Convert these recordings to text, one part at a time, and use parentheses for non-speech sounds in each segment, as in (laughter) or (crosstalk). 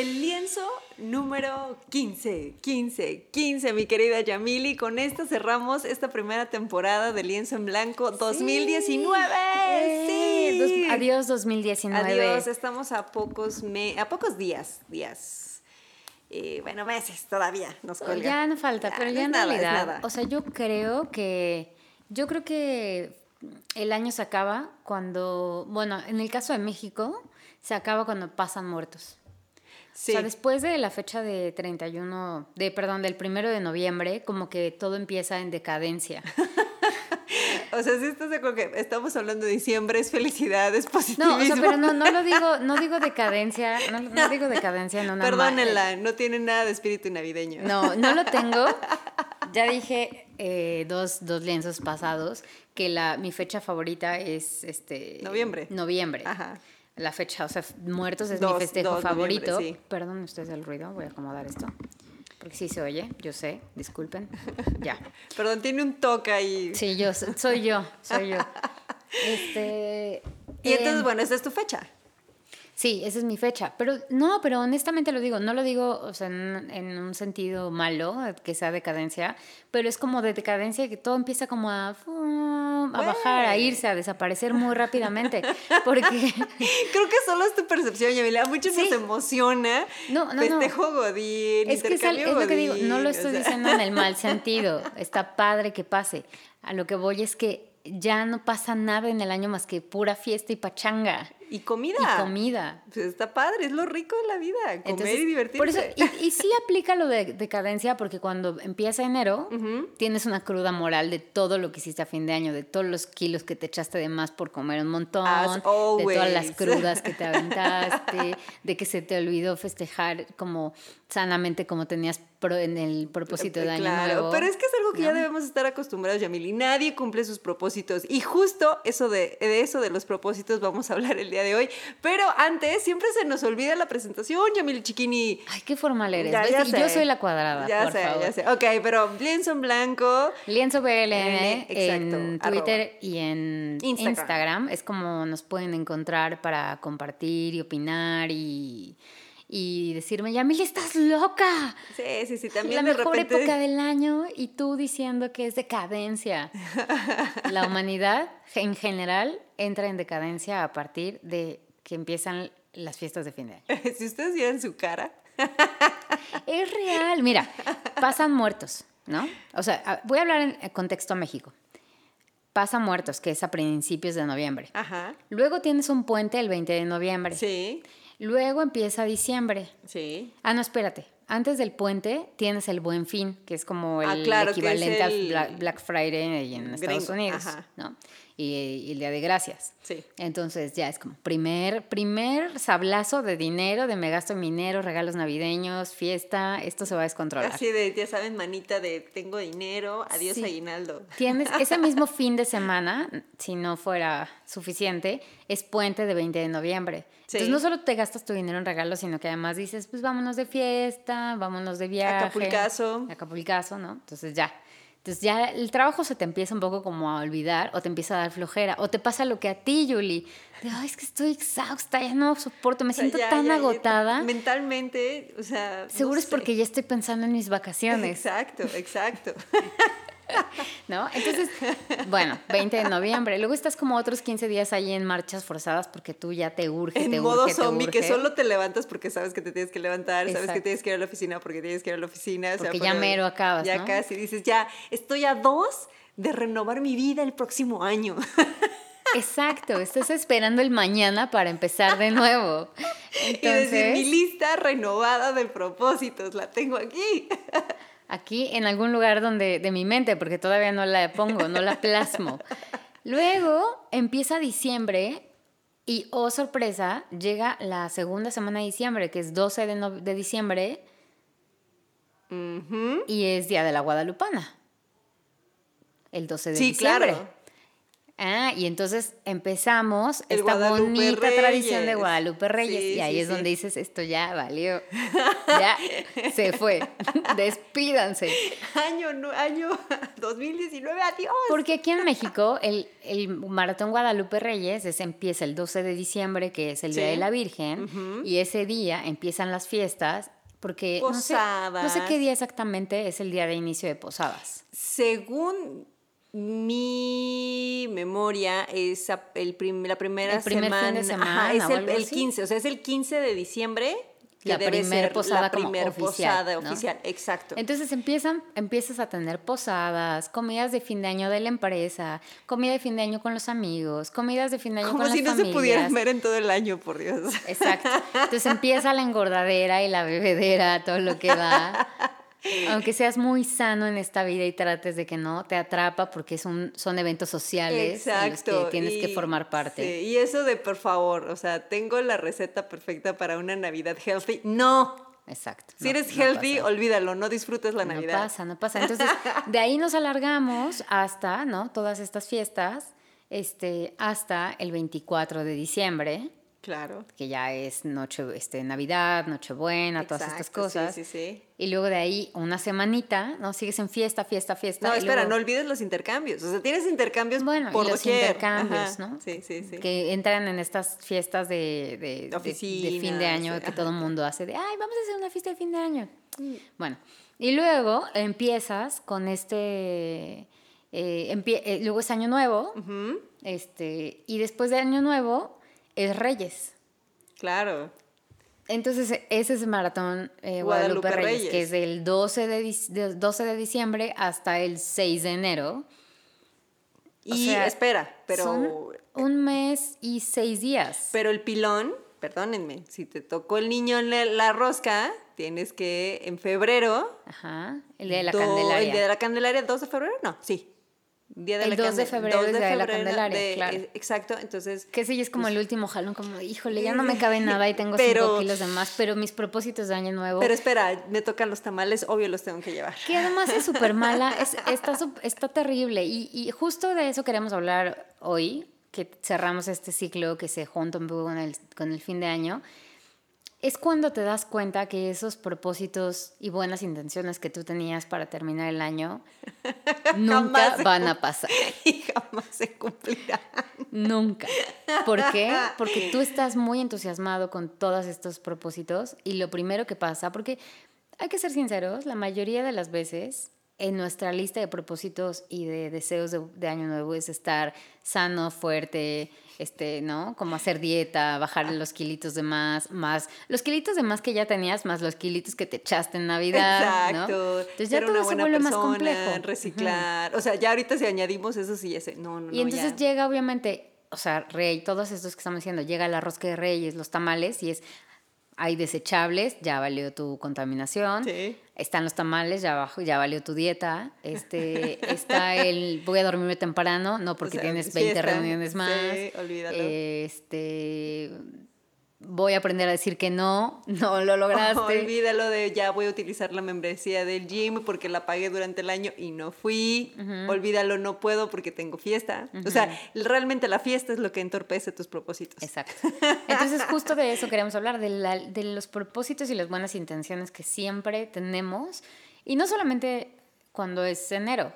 el lienzo número 15, 15, 15, mi querida Yamili. Con esto cerramos esta primera temporada de Lienzo en Blanco 2019. Sí. adiós 2019. Adiós, estamos a pocos, me a pocos días, días. Eh, bueno, meses todavía nos colga. Ya no falta, pero ya en realidad, o sea, yo creo que, yo creo que el año se acaba cuando, bueno, en el caso de México, se acaba cuando pasan muertos. Sí. O sea, después de la fecha de 31, de, perdón, del primero de noviembre, como que todo empieza en decadencia. (laughs) o sea, si estás de acuerdo que estamos hablando de diciembre, es felicidad, es positivismo. No, o sea, pero no, no lo digo, (laughs) no digo decadencia, no, no digo decadencia no Perdónenla, no tiene nada de espíritu navideño. No, no lo (laughs) tengo. Ya dije eh, dos, dos lienzos pasados que la, mi fecha favorita es este... Noviembre. Noviembre. Ajá la fecha, o sea, muertos es mi festejo favorito. Perdón ustedes el ruido, voy a acomodar esto. Porque sí se oye, yo sé, disculpen. (laughs) Ya. Perdón, tiene un toque ahí. Sí, yo, soy yo, soy yo. (laughs) Este. Y entonces, em, bueno, esa es tu fecha. Sí, esa es mi fecha. Pero no, pero honestamente lo digo, no lo digo o sea, en, un sentido malo, que sea decadencia, pero es como de decadencia que todo empieza como a, a bajar, a irse, a desaparecer muy rápidamente. (laughs) Porque. Creo que solo es tu percepción, Yamila. Mucho nos emociona. No, no. Festejo Godín. Es que es, lo que digo, no lo estoy diciendo en el mal (laughs) sentido. Está padre que pase. A lo que voy es que ya no pasa nada en el año más que pura fiesta y pachanga. Y comida. Y comida. Pues está padre, es lo rico de la vida, comer y divertirse. Por eso, y, sí aplica lo de decadencia porque cuando empieza enero, tienes una cruda moral de todo lo que hiciste a fin de año, de todos los kilos que te echaste de más por comer un montón, de todas las (laughs) crudas que te aventaste, de que se te olvidó festejar como sanamente como tenías en el propósito de año claro, Pero es que es algo que ya debemos estar acostumbrados, Yamili. Nadie cumple sus propósitos. Y justo eso de, de eso de los propósitos vamos a hablar el día de hoy. Pero antes, siempre se nos olvida la presentación, Yamil Chiquini. Ay, qué formal eres. y yo soy la cuadrada. Ya sé, ya sé. Ok, pero lienzo en blanco. Lienzo BLN en Twitter y en Instagram. Es como nos pueden encontrar para compartir y opinar y y decirme, Yamil, estás loca. Sí, sí, sí, también La mejor época del año y tú diciendo que es decadencia. (laughs) La humanidad en general entra en decadencia a partir de que empiezan las fiestas de fin de año. (laughs) si ustedes vieran su cara. es real. Mira, pasan muertos, ¿no? O sea, voy a hablar en contexto a México. Pasan muertos, que es a principios de noviembre. Ajá. Luego tienes un puente el 20 de noviembre. Sí. Luego empieza diciembre. Sí. Ah, no, espérate. Antes del puente tienes el Buen Fin, que es como ah, el equivalente al Black, Friday en Estados Unidos, ¿no? Y, el Día de Gracias. Sí. Entonces ya es como primer, primer sablazo de dinero, de me gasto dinero, regalos navideños, fiesta, esto se va a descontrolar. Así de, ya saben, manita de tengo dinero, adiós aguinaldo. Tienes (laughs) ese mismo fin de semana, si no fuera suficiente, es puente de 20 de noviembre. Entonces no solo te gastas tu dinero en regalos, sino que además dices, pues vámonos de fiesta, vámonos de viaje. Acapulcazo. Acapulcazo, ¿no? Entonces ya. Entonces ya el trabajo se te empieza un poco como a olvidar o te empieza a dar flojera o te pasa lo que a ti, Julie. De, Ay, es que estoy exhausta, ya no soporto, me siento tan agotada. mentalmente, o sea... Seguro es porque ya estoy pensando en mis vacaciones. Exacto, exacto. (laughs) (laughs) ¿No? Entonces, bueno, 20 de noviembre. Luego estás como otros 15 días ahí en marchas forzadas porque tú ya te urge, en te modo urge, zombie, que solo te levantas porque sabes que te tienes que levantar, sabes que tienes que ir a la oficina porque tienes que ir a la oficina. Porque ya mero acabas, Ya casi dices, ya estoy a dos de renovar mi vida el próximo año. (laughs) Exacto, estás esperando el mañana para empezar de nuevo. y decir, mi lista renovada de propósitos, la tengo aquí (laughs) aquí en algún lugar donde de mi mente, porque todavía no la pongo, no la plasmo. Luego empieza diciembre y, oh sorpresa, llega la segunda semana de diciembre, que es 12 de, diciembre, y es Día de la Guadalupana. El 12 de diciembre. Claro. Ah, y entonces empezamos esta bonita tradición de Guadalupe Reyes. y ahí es donde dices, esto ya valió. (laughs) ya se fue. (laughs) Despídanse. Año, año (laughs) 2019, adiós. Porque aquí en México el, el Maratón Guadalupe Reyes es, empieza el 12 de diciembre, que es el Día de la Virgen. Y ese día empiezan las fiestas porque no sé, no sé, qué día exactamente es el día de inicio de posadas. Según mi memoria es el la primera semana, semana es el, 15, o sea, es el 15 de diciembre la primera posada la primer posada oficial, exacto. Entonces empiezan, empiezas a tener posadas, comidas de fin de año de la empresa, comida de fin de año con los amigos, comidas de fin de año con las familias. Como si no se pudieran ver en todo el año, por Dios. Exacto. Entonces empieza la engordadera y la bebedera, todo lo que va. (laughs) Aunque seas muy sano en esta vida y trates de que no, te atrapa porque son, son eventos sociales en los que tienes que formar parte. Sí. Y eso de por favor, o sea, tengo la receta perfecta para una Navidad healthy. No. Exacto. Si eres healthy, olvídalo, no disfrutes la Navidad. No pasa, no pasa. Entonces, de ahí nos alargamos hasta, ¿no? Todas estas fiestas, este, hasta el 24 de diciembre Claro. Que ya es noche, este, Navidad, Nochebuena, todas estas cosas. Sí, sí, sí. Y luego de ahí una semanita, ¿no? Sigues en fiesta, fiesta, fiesta. No, espera, no olvides los intercambios. O sea, tienes intercambios bueno, por los intercambios, ¿no? Sí, sí, sí. Que entran en estas fiestas de, de, de, fin de año que todo el mundo hace de, ay, vamos a hacer una fiesta de fin de año. Mm. Bueno, y luego empiezas con este... Eh, eh, luego es Año Nuevo, este, y después de Año Nuevo es Reyes. Claro. Entonces, ese es el maratón eh, Guadalupe, Reyes, que es del 12 de, 12 de diciembre hasta el 6 de enero. Y espera, pero... un mes y seis días. Pero el pilón, perdónenme, si te tocó el niño en la, rosca, tienes que en febrero... Ajá, el día de la Candelaria. ¿El día de la Candelaria, 2 de febrero? No, sí. Día de el 2 de febrero es Día de la Candelaria, claro. exacto, entonces... Que sí, es como pues el último jalón, como, híjole, ya no me (laughs) cabe nada y tengo 5 kilos de más, pero mis propósitos de año nuevo... Pero espera, me tocan los tamales, obvio los tengo que llevar. Que además es súper mala, (laughs) es, está, está terrible. Y, y, justo de eso queremos hablar hoy, que cerramos este ciclo que se junta un poco con el, con el fin de año es cuando te das cuenta que esos propósitos y buenas intenciones que tú tenías para terminar el año (laughs) nunca van a pasar. (laughs) Y jamás se cumplirán. Nunca. ¿Por qué? (laughs) Porque tú estás muy entusiasmado con todos estos propósitos y lo primero que pasa, porque hay que ser sinceros, la mayoría de las veces en nuestra lista de propósitos y de deseos de, año nuevo es estar sano, fuerte, este, ¿no? Como hacer dieta, bajar los kilitos de más, más los kilitos de más que ya tenías, más los kilitos que te echaste en Navidad, Exacto. Entonces ya todo se vuelve más complejo. Reciclar. O sea, ya ahorita si añadimos eso sí sé. No, no, Y entonces llega obviamente, o sea, rey, todos estos que estamos diciendo, llega la rosca de reyes, los tamales y es hay desechables, ya valió tu contaminación. Sí. Están los tamales, ya abajo, ya valió tu dieta. Este, (laughs) está el voy a dormirme temprano, no porque tienes 20 reuniones más. Sí, olvídalo. Este voy a aprender a decir que no, (laughs) no lo lograste. (laughs) olvídalo de ya voy a utilizar la membresía del gym porque la pagué durante el año y no fui. Olvídalo, no puedo porque tengo fiesta. O sea, realmente la fiesta es lo que entorpece tus propósitos. Exacto. Entonces, justo de eso queremos hablar, de, de los propósitos y las buenas intenciones que siempre tenemos. Y no solamente cuando es enero.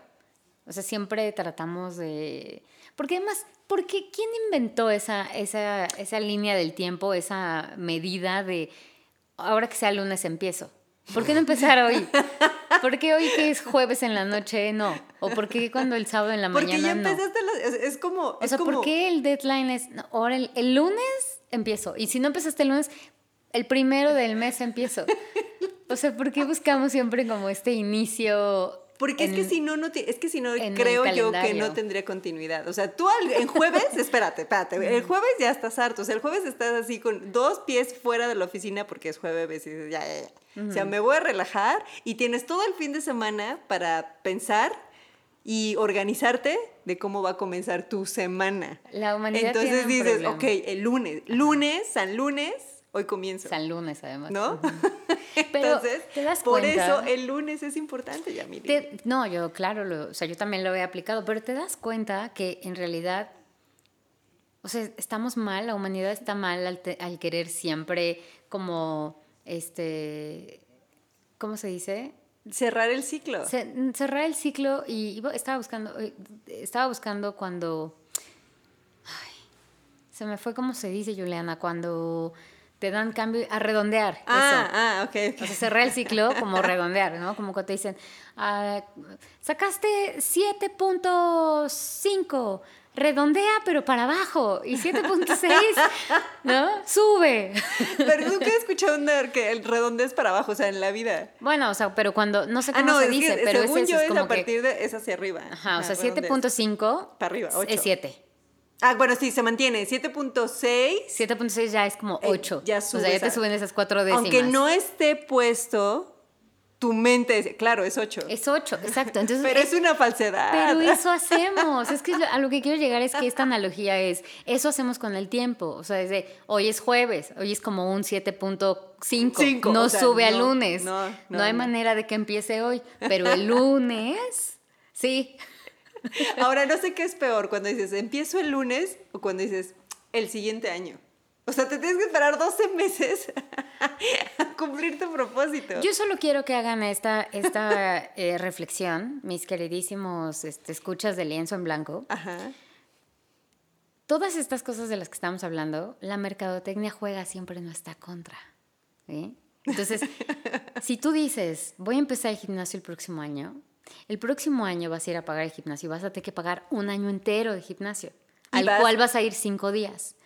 O sea, siempre tratamos de... Porque además porque ¿quién inventó esa, esa, esa línea del tiempo, esa medida de ahora que sea lunes empiezo? ¿Por qué no empezar hoy? ¿Por qué hoy que es jueves en la noche no? ¿O por qué cuando el sábado en la mañana Porque ya empezaste, es, como... o sea, ¿por qué el deadline es, ahora el, el, lunes empiezo? Y si no empezaste el lunes, el primero del mes empiezo. O sea, ¿por qué buscamos siempre como este inicio porque es que si no, no es que si no, creo yo que no tendría continuidad. O sea, tú en jueves, (laughs) espérate, espérate, el jueves ya estás harto. O sea, el jueves estás así con dos pies fuera de la oficina porque es jueves y dices, ya, ya, ya. O sea, me voy a relajar y tienes todo el fin de semana para pensar y organizarte de cómo va a comenzar tu semana. La humanidad Entonces tiene un dices, ok, el lunes, lunes, San Lunes, hoy comienzo. San lunes, además. ¿No? (laughs) Pero Entonces, ¿te das por eso el lunes es importante, ya Te, no, yo, claro, lo, o sea, yo también lo he aplicado, pero te das cuenta que en realidad, o sea, estamos mal, la humanidad está mal al, al querer siempre como, este, ¿cómo se dice? Cerrar el ciclo. cerrar el ciclo y, estaba buscando, eh, estaba buscando cuando, se me fue como se dice, Juliana, cuando te dan cambio a redondear. Ah, ah, ok. O sea, cerrar el ciclo (laughs) como redondear, ¿no? Como cuando te dicen, ah, sacaste 7.5 redondea pero para abajo y 7.6, (laughs) ¿no? Sube. Pero nunca he escuchado que el redondeo es para abajo, o sea, en la vida. Bueno, o sea, pero cuando, no sé ah, cómo se dice, pero según es yo es, a partir de, es hacia arriba. Ajá, o sea, 7.5 para arriba, 8. Es 7. Ah, bueno, sí, se mantiene. 7.6. 7.6 ya es como 8. ya sube. O sea, ya te suben esas cuatro décimas. Aunque no esté puesto tu mente, claro, es 8. Es 8, exacto. (laughs) Entonces, pero es, una falsedad. Pero eso hacemos. Es que a lo que quiero llegar es que esta analogía es, eso hacemos con el tiempo. O sea, desde hoy es jueves, hoy es como un 7.5. No sube al lunes. No, no, hay manera de que empiece hoy. Pero el lunes, sí. (laughs) Ahora, no sé qué es peor, cuando dices, empiezo el lunes o cuando dices, el siguiente año. O sea, te tienes que esperar 12 meses (laughs) a cumplir tu propósito. Yo solo quiero que hagan esta, esta (laughs) eh, reflexión, mis queridísimos este, escuchas de lienzo en blanco. Ajá. Todas estas cosas de las que estamos hablando, la mercadotecnia juega siempre en nuestra contra. Entonces, si tú dices, voy a empezar el gimnasio el próximo año, el próximo año vas a ir a pagar el gimnasio y vas a tener que pagar un año entero de gimnasio, al cual vas a ir cinco días.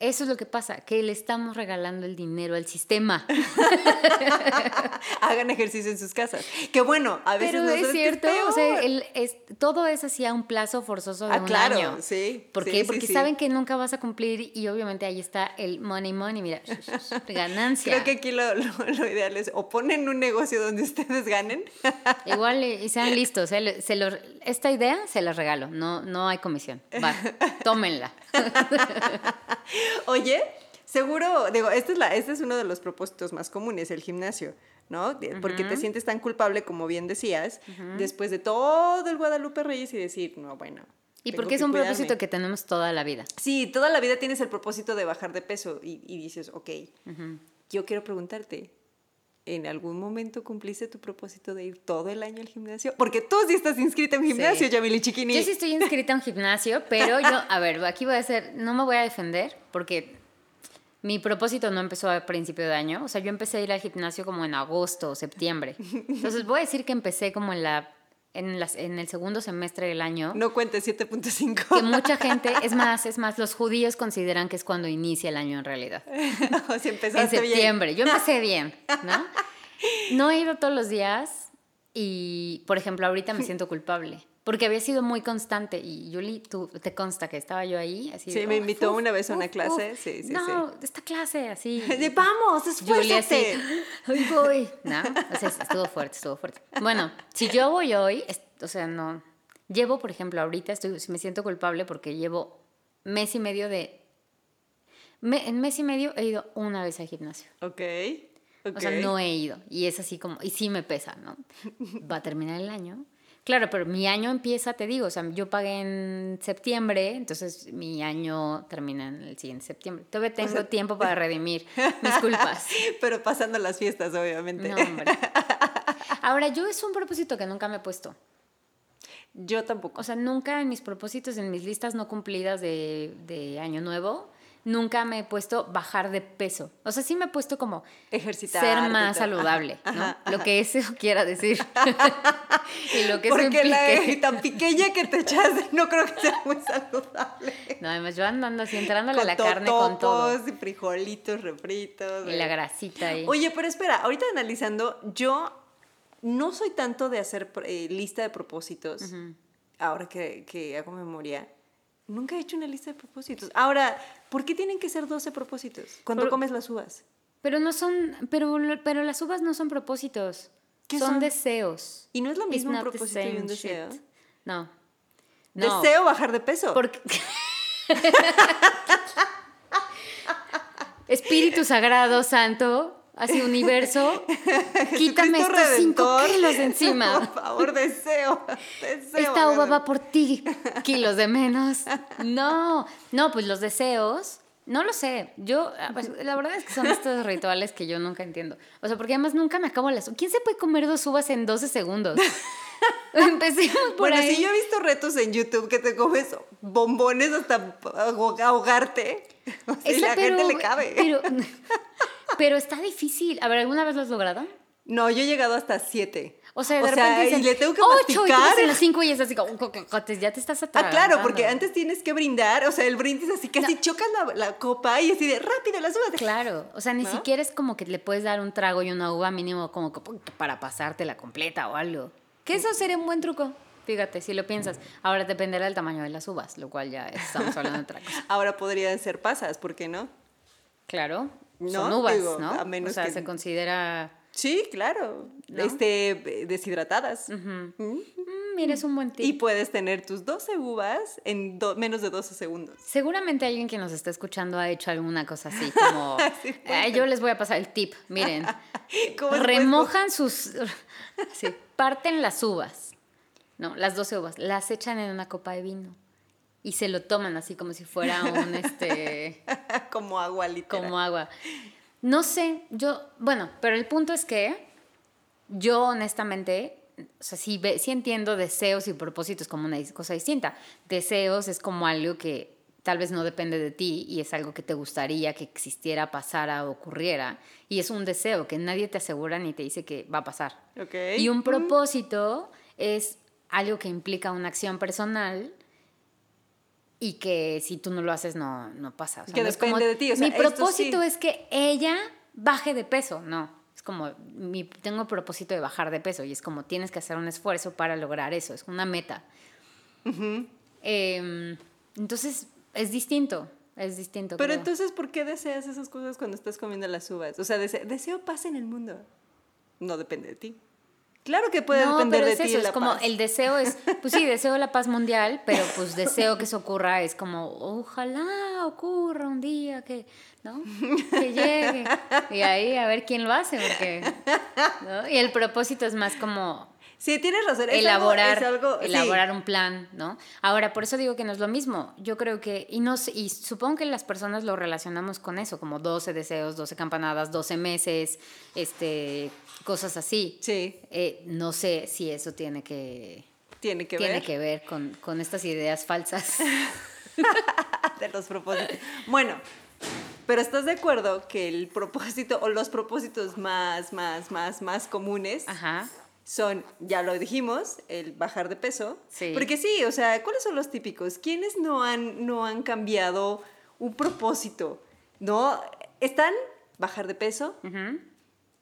Eso es lo que pasa, que le estamos regalando el dinero al sistema. (laughs) Hagan ejercicio en sus casas. Que bueno, a veces Pero es cierto, o sea, es, todo es así a un plazo forzoso de ah, un claro, año. Sí, ¿Por qué? Porque saben que nunca vas a cumplir y obviamente ahí está el money money, mira, ganancia. Creo que aquí lo, ideal es o ponen un negocio donde ustedes ganen. (laughs) Igual y sean listos, ¿eh? se esta idea se la regalo, no, no hay comisión. Va, (laughs) tómenla. Oye, seguro, digo, este es, la, este es uno de los propósitos más comunes, el gimnasio, ¿no? Porque te sientes tan culpable, como bien decías, después de todo el Guadalupe Reyes y decir, no, bueno. Y porque es un propósito que tenemos toda la vida. Sí, toda la vida tienes el propósito de bajar de peso y, dices, ok, yo quiero preguntarte, ¿en algún momento cumpliste tu propósito de ir todo el año al gimnasio? Porque tú sí estás inscrita en gimnasio, sí. Yamili Chiquini. Yo sí estoy inscrita en gimnasio, pero yo, a ver, aquí voy a hacer, no me voy a defender porque mi propósito no empezó a principio de año. O sea, yo empecé a ir al gimnasio como en agosto o septiembre. Entonces voy a decir que empecé como en la en, las, en el segundo semestre del año. No cuente 7.5. Que mucha gente, (laughs) es más, es más, los judíos consideran que es cuando inicia el año en realidad. (laughs) No, si empezaste En septiembre. Yo empecé bien, ¿no? (laughs) No he ido todos los días y, por ejemplo, ahorita me (laughs) siento culpable. Porque había sido muy constante y Yuli, tú te consta que estaba yo ahí. Así, sí, me invitó una vez a una clase. Sí, sí, no, esta clase, así. (laughs) De, vamos, esfuérzate. hoy voy. No, o sea, estuvo fuerte, estuvo fuerte. Bueno, si yo voy hoy, o sea, no. Llevo, por ejemplo, ahorita estoy, me siento culpable porque llevo mes y medio de. en mes y medio he ido una vez al gimnasio. Ok. O sea, no he ido. Y es así como, y sí me pesa, ¿no? Va a terminar el año. Claro, pero mi año empieza, te digo, o sea, yo pagué en septiembre, entonces mi año termina en el siguiente septiembre. Todavía tengo tiempo para redimir (laughs) mis culpas. pero pasando las fiestas, obviamente. No, hombre. Ahora, yo es un propósito que nunca me he puesto. Yo tampoco. O sea, nunca en mis propósitos, en mis listas no cumplidas de, de año nuevo, nunca me he puesto bajar de peso. O sea, sí me he puesto como ejercitar, ser más saludable, ¿no? Lo que eso (laughs) quiera decir. (laughs) y lo que Porque la tan pequeña que te echas, (laughs) no creo que sea muy saludable. No, además yo andando así, entrándole a la carne con todo. y frijolitos, refritos. Y la grasita ahí. Oye, pero espera, ahorita analizando, yo no soy tanto de hacer eh, lista de propósitos, ahora que, que hago memoria Nunca he hecho una lista de propósitos. Ahora, ¿por qué tienen que ser 12 propósitos cuando comes las uvas? Pero no son, pero, pero las uvas no son propósitos. ¿Qué son, deseos. ¿Y no es lo mismo un propósito y un deseo? No. Deseo bajar de peso. Porque... (laughs) Espíritu Sagrado, Santo, así universo, (laughs) quítame estos cinco kilos de encima. (laughs) Por favor, deseo, deseo. Esta uva va por ti, kilos de menos. No, no, pues los deseos, no lo sé. Yo, ah, pues, la verdad es que son estos (laughs) rituales que yo nunca entiendo. O sea, porque además nunca me acabo las... ¿Quién se puede comer dos uvas en 12 segundos? Empecemos por bueno, sí, yo he visto retos en YouTube que te comes bombones hasta ahogarte. O la gente le cabe. Pero, pero está difícil. A ver, ¿alguna vez lo has logrado? No, yo he llegado hasta siete. O sea, de o repente sea, y le tengo que ocho, masticar. Y en las cinco y es así como, ya te estás atrás. Ah, claro, porque antes tienes que brindar, o sea, el brindis así, casi chocas la, la, copa y así de rápido las uvas. Claro, o sea, ni siquiera es como que le puedes dar un trago y una uva mínimo como para pasártela completa o algo. Que eso sería un buen truco. Fíjate, si lo piensas. Ahora dependerá del tamaño de las uvas, lo cual ya estamos hablando de otra cosa. (laughs) Ahora podrían ser pasas, ¿por qué no? Claro, son uvas, ¿no? A menos o sea, se considera... Sí, claro. Este, deshidratadas. Mm, mira, es un buen tip. Y puedes tener tus 12 uvas en menos de 12 segundos. Seguramente alguien que nos está escuchando ha hecho alguna cosa así, como... (laughs) yo les voy a pasar el tip, miren. (laughs) remojan (laughs) sus... sí, parten las uvas, no, las 12 uvas, las echan en una copa de vino y se lo toman así como si fuera un este (laughs) como agua literal. Como agua. No sé, yo, bueno, pero el punto es que yo honestamente, o sea, sí, sí entiendo deseos y propósitos como una cosa distinta. Deseos es como algo que tal vez no depende de ti y es algo que te gustaría que existiera, pasara, ocurriera. Y es un deseo que nadie te asegura ni te dice que va a pasar. Okay. Y un propósito es algo que implica una acción personal y que si tú no lo haces no, no pasa. que depende de ti. mi propósito es que ella baje de peso. No, es como, mi, tengo propósito de bajar de peso y es como tienes que hacer un esfuerzo para lograr eso. Es una meta. Em, entonces, es distinto. Es distinto. Pero entonces, ¿por qué deseas esas cosas cuando estás comiendo las uvas? O sea, deseo, paz en el mundo. No depende de ti. Claro que puede depender de ti. Eso, es como el deseo es, pues sí, (laughs) deseo la paz mundial, pero pues deseo que eso ocurra es como, ojalá ocurra un día que, ¿no? Que llegue. Y ahí a ver quién lo hace, porque, ¿no? Y el propósito es más como, Sí, tienes razón. elaborar, elaborar un plan, ¿no? Ahora, por eso digo que no es lo mismo. Yo creo que, y, no, y supongo que las personas lo relacionamos con eso, como 12 deseos, 12 campanadas, 12 meses, este, cosas así. Sí. Eh, no sé si eso tiene que... Tiene que tiene ver. que ver con, con estas ideas falsas. (laughs) de los propósitos. Bueno, pero ¿estás de acuerdo que el propósito o los propósitos más, más, más, más comunes Ajá son, ya lo dijimos, el bajar de peso. Sí. Porque sí, o sea, ¿cuáles son los típicos? ¿Quiénes no han, no han cambiado un propósito? ¿No? Están bajar de peso,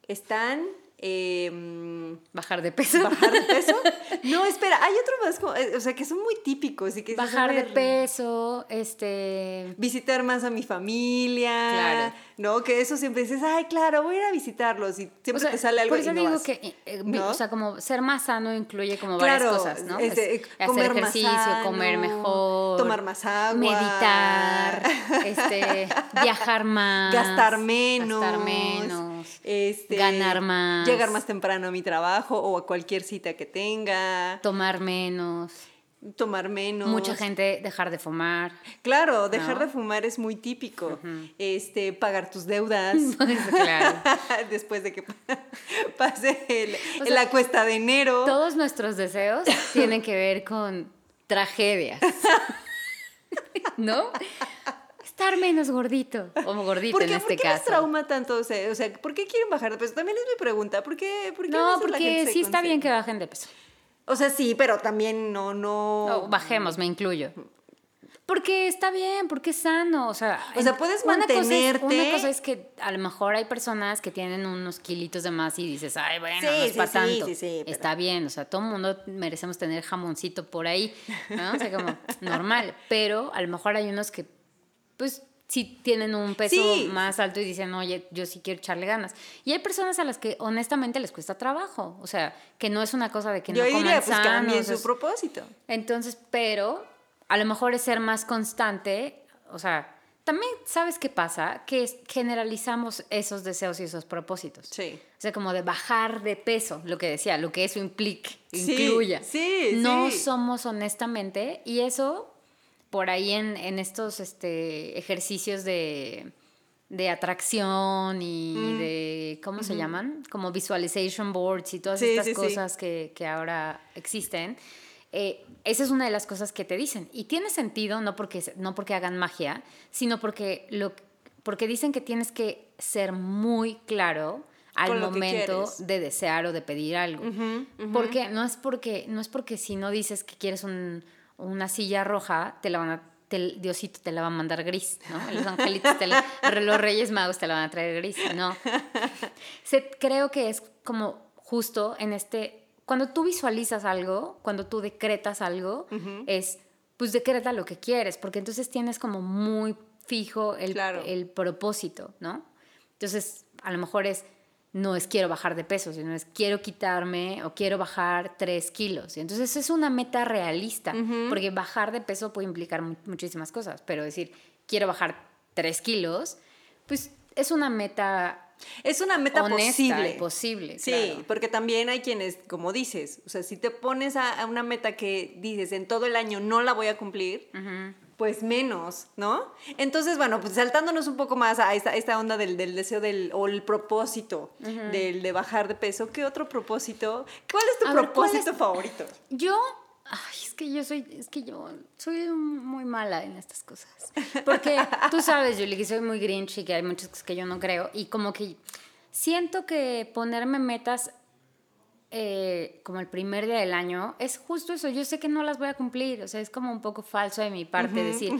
están Em, bajar de peso. Bajar de peso. (laughs) No, espera, hay otro más, eh, o sea, que son muy típicos. Y que bajar de peso, este... Visitar más a mi familia. Claro. ¿No? Que eso siempre dices, ay, claro, voy a ir a visitarlos. Y siempre te sale algo Por eso digo que, eh, eh, o sea, como ser más sano incluye como varias cosas, ¿no? Este, hacer ejercicio, comer mejor. Tomar más agua. Meditar, este, (laughs) viajar más. Gastar menos. Gastar menos este, ganar más, llegar más temprano a mi trabajo o a cualquier cita que tenga, tomar menos, tomar menos. Mucha gente dejar de fumar. Claro, dejar de fumar es muy típico. Este, pagar tus deudas. (laughs) claro. (laughs) Después de que (laughs) pase el, la cuesta de enero. Todos nuestros deseos tienen que ver con tragedias. ¿No? Estar menos gordito o gordito en este ¿por qué caso. les trauma tanto? O sea, ¿por qué quieren bajar de peso? También es mi pregunta. ¿Por qué, por qué no, porque sí está bien que bajen de peso. O sea, sí, pero también no, no... bajemos, me incluyo. Porque está bien, porque es sano, o sea... O sea, puedes mantenerte... una cosa es que a lo mejor hay personas que tienen unos kilitos de más y dices, ay, bueno, no es para tanto. Está bien, o sea, todo el mundo merecemos tener jamoncito por ahí, ¿no? O sea, como (laughs) normal. Pero a lo mejor hay unos que pues sí tienen un peso más alto y dicen, oye, yo sí quiero echarle ganas. Y hay personas a las que honestamente les cuesta trabajo, o sea, que no es una cosa de que yo no diría, coman pues su propósito. Entonces, pero a lo mejor es ser más constante, o sea, también, ¿sabes qué pasa? Que generalizamos esos deseos y esos propósitos. Sí. O sea, como de bajar de peso, lo que decía, lo que eso implique, incluya. Sí, No somos honestamente, y eso por ahí en, estos este, ejercicios de, atracción y mm. de, ¿cómo se llaman? Como visualization boards y todas estas cosas que, que ahora existen eh, esa es una de las cosas que te dicen. Y tiene sentido, no porque, no porque hagan magia, sino porque, lo, porque dicen que tienes que ser muy claro al momento de desear o de pedir algo. Porque no es porque no es porque si no dices que quieres una silla roja, te la van a Diosito te la va a mandar gris, ¿no? Los angelitos, (laughs) los Reyes Magos te la van a traer gris, no. Se, creo que es como justo en este cuando tú visualizas algo, cuando tú decretas algo, es, pues decreta lo que quieres, porque entonces tienes como muy fijo el, el propósito, ¿no? Entonces, a lo mejor es, no es quiero bajar de peso, sino es quiero quitarme o quiero bajar tres kilos. Y entonces es una meta realista, porque bajar de peso puede implicar muchísimas cosas, pero decir quiero bajar tres kilos, pues es una meta es una meta posible. posible. Sí, porque también hay quienes, como dices, o sea, si te pones a, una meta que dices en todo el año no la voy a cumplir, pues menos, ¿no? Entonces, bueno, pues saltándonos un poco más a esta, esta onda del, deseo del, o el propósito del, de bajar de peso, ¿qué otro propósito? ¿Cuál es tu propósito favorito? Yo Ay, es que yo soy, es que yo soy muy mala en estas cosas. Porque tú sabes, Julie, que soy muy grinch y que hay muchas cosas que yo no creo. Y como que siento que ponerme metas eh, como el primer día del año es justo eso. Yo sé que no las voy a cumplir. O sea, es como un poco falso de mi parte decir,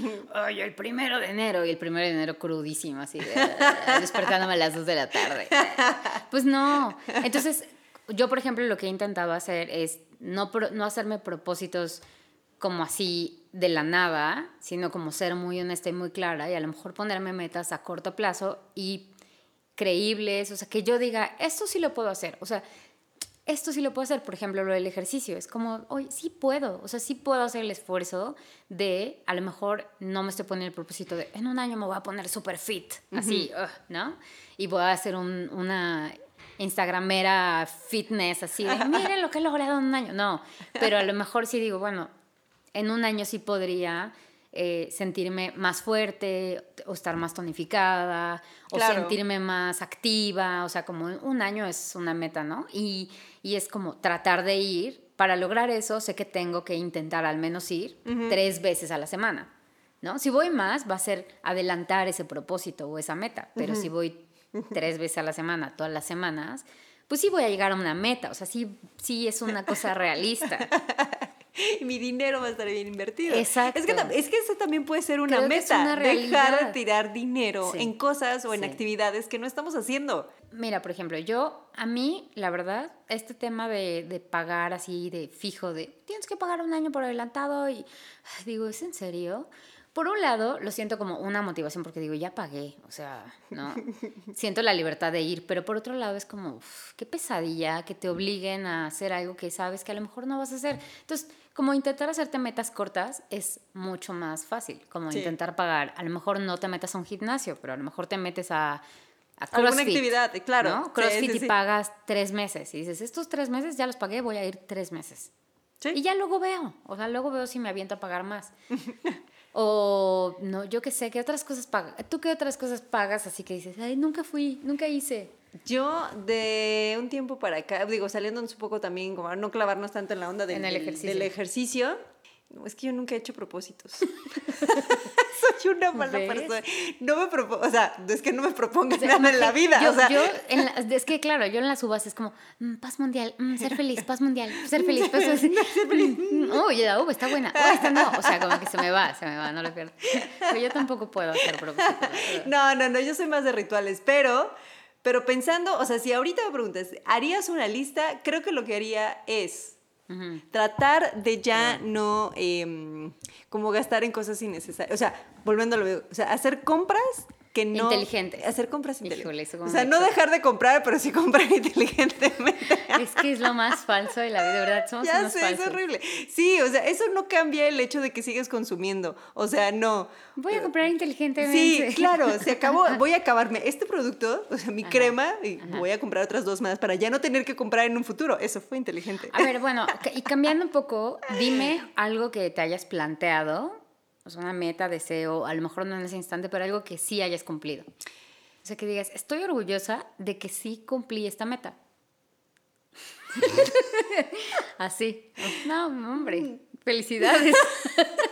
oye, el primero de enero y el primero de enero crudísimo, así, (laughs) despertándome a las dos de la tarde. Pues no. Entonces, yo, por ejemplo, lo que he intentado hacer es no, no hacerme propósitos como así de la nada, sino como ser muy honesta y muy clara y a lo mejor ponerme metas a corto plazo y creíbles, o sea, que yo diga, esto sí lo puedo hacer, o sea, esto sí lo puedo hacer, por ejemplo, lo del ejercicio, es como, oye, sí puedo, o sea, sí puedo hacer el esfuerzo de, a lo mejor no me estoy poniendo el propósito de, en un año me voy a poner super fit, así, ¿no? Y voy a hacer un, una Instagramera fitness, así de, miren lo que he logrado en un año. No, pero a lo mejor sí digo, bueno, en un año sí podría eh, sentirme más fuerte o estar más tonificada o sentirme más activa, o sea, como un año es una meta, ¿no? Y, y, es como tratar de ir, para lograr eso sé que tengo que intentar al menos ir tres veces a la semana, ¿no? Si voy más va a ser adelantar ese propósito o esa meta, pero si voy tres veces a la semana, todas las semanas, pues sí voy a llegar a una meta, o sea, sí, sí es una cosa realista. (laughs) (laughs) mi dinero va a estar bien invertido. Exacto. Es que, es que eso también puede ser una meta, dejar de tirar dinero en cosas o en actividades que no estamos haciendo. Mira, por ejemplo, yo, a mí, la verdad, este tema de, de pagar así, de fijo, de tienes que pagar un año por adelantado y digo, ¿es en serio? Por un lado, lo siento como una motivación porque digo, ya pagué, o sea, ¿no? (laughs) siento la libertad de ir, pero por otro lado es como, qué pesadilla que te obliguen a hacer algo que sabes que a lo mejor no vas a hacer. Entonces, como intentar hacerte metas cortas es mucho más fácil, como intentar pagar. A lo mejor no te metas a un gimnasio, pero a lo mejor te metes a, a CrossFit. Alguna actividad, claro. ¿no? CrossFit y pagas tres meses. Y dices, estos tres meses ya los pagué, voy a ir tres meses. Y ya luego veo, o sea, luego veo si me aviento a pagar más. (laughs) O no, yo qué sé, ¿qué otras cosas pagas? ¿Tú qué otras cosas pagas así que dices, ay, nunca fui, nunca hice? Yo de un tiempo para acá, digo, saliéndonos un poco también, como no clavarnos tanto en la onda del, ejercicio. del ejercicio, no, es que yo nunca he hecho propósitos. (laughs) (laughs) Soy una mala persona. No me propongo, o sea, es que no me propongas nada en la vida. Yo, o sea. yo es que claro, yo en las uvas es como, mm, paz mundial, mm, ser feliz, paz mundial, ser feliz, paz (laughs) mundial. ser feliz. Mm, oye, la uva está buena, oh, esta no. O sea, como que se me va, se me va, no lo pierdo. (laughs) Pero yo tampoco puedo hacer propósitos. No, no, no, yo soy más de rituales, pero... Pero pensando, o sea, si ahorita me preguntas, ¿harías una lista? Creo que lo que haría es Tratar de ya no em, como gastar en cosas innecesarias. O sea, volviendo a lo o sea, hacer compras que no... Inteligentes. Hacer compras inteligentes. o sea, no dejar de comprar, pero sí comprar (laughs) inteligentemente. Es que es lo más falso de la vida, verdad, somos ya sé, es horrible. Sí, o sea, eso no cambia el hecho de que sigues consumiendo. O sea, no. Voy a comprar inteligentemente. Sí, claro, se acabó, (laughs) voy a acabarme este producto, o sea, mi crema, y voy a comprar otras dos más para ya no tener que comprar en un futuro. Eso fue inteligente. A ver, bueno, (laughs) y cambiando un poco, dime algo que te hayas planteado, sea, una meta, deseo, a lo mejor no en ese instante, pero algo que sí hayas cumplido. O sea, que digas, estoy orgullosa de que sí cumplí esta meta. (laughs) Así. No, hombre, felicidades. (laughs)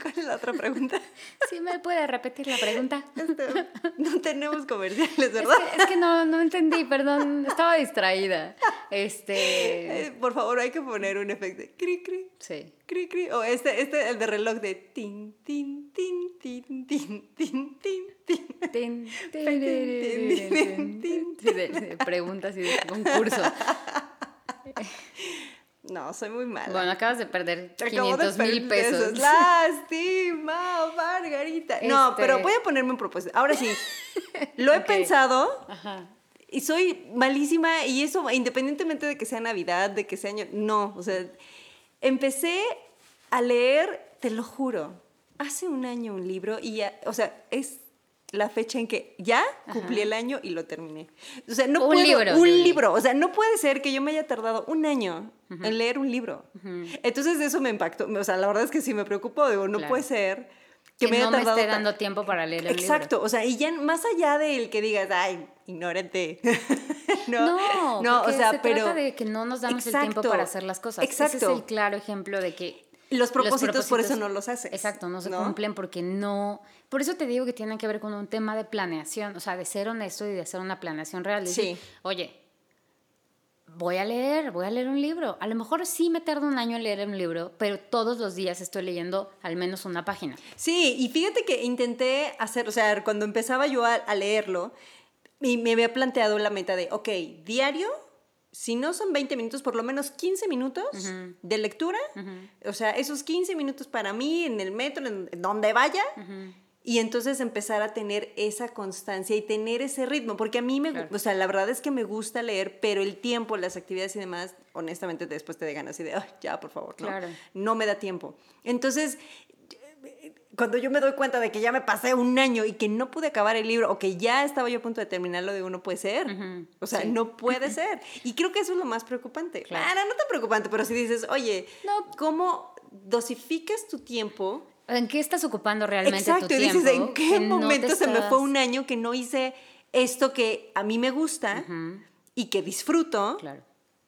¿Cuál es la otra pregunta? Sí, me puede repetir la pregunta. Este, no tenemos comerciales, ¿verdad? Es que, no, no entendí, perdón, estaba distraída. Este... Eh, por favor, hay que poner un efecto de cri cri. Sí. Cri cri. O este, este, el de reloj de tin, tin, tin, tin, tin, tin, tin, tin. Tin, tin, preguntas y de concurso. No, soy muy mala. Bueno, acabas de perder 500 mil pesos. Lástima, Margarita. No, este pero voy a ponerme un propósito. Ahora sí, lo he (laughs) pensado y soy malísima y eso, independientemente de que sea Navidad, de que sea año, no, o sea, empecé a leer, te lo juro, hace un año un libro y ya, o sea, es la fecha en que ya cumplí el año y lo terminé. O sea, no un libro. Un libro. O sea, no puede ser que yo me haya tardado un año en leer un libro. Entonces eso me impactó. O sea, la verdad es que sí me preocupó. Digo, no puede ser que, me haya no me esté dando tiempo para leer el Exacto. O sea, y ya más allá del que digas, ay, ignórate. (laughs) no, no, o sea, se pero... trata de que no nos damos el tiempo para hacer las cosas. Exacto. Ese es el claro ejemplo de que los propósitos, por eso no los haces. Exacto, no se cumplen porque no... Por eso te digo que tienen que ver con un tema de planeación, o sea, de ser honesto y de hacer una planeación real. sí. Oye, voy a leer, voy a leer un libro. A lo mejor sí me tarda un año en leer un libro, pero todos los días estoy leyendo al menos una página. Sí, y fíjate que intenté hacer, o sea, cuando empezaba yo a, a leerlo, y me había planteado la meta de, ok, diario si no son 20 minutos, por lo menos 15 minutos de lectura. O sea, esos 15 minutos para mí en el metro, en donde vaya. Y entonces empezar a tener esa constancia y tener ese ritmo, porque a mí me, o sea, la verdad es que me gusta leer, pero el tiempo, las actividades y demás, honestamente después te de ganas y de, ya, por favor, no, no me da tiempo. Entonces, cuando yo me doy cuenta de que ya me pasé un año y que no pude acabar el libro o que ya estaba yo a punto de terminarlo, de uno puede ser. O sea, no puede (laughs) ser. Y creo que eso es lo más preocupante. Claro, no tan preocupante, pero si dices, oye, no. ¿cómo dosificas tu tiempo? ¿En qué estás ocupando realmente tu tiempo? Exacto, dices, ¿en qué momento se me fue un año que no hice esto que a mí me gusta y que disfruto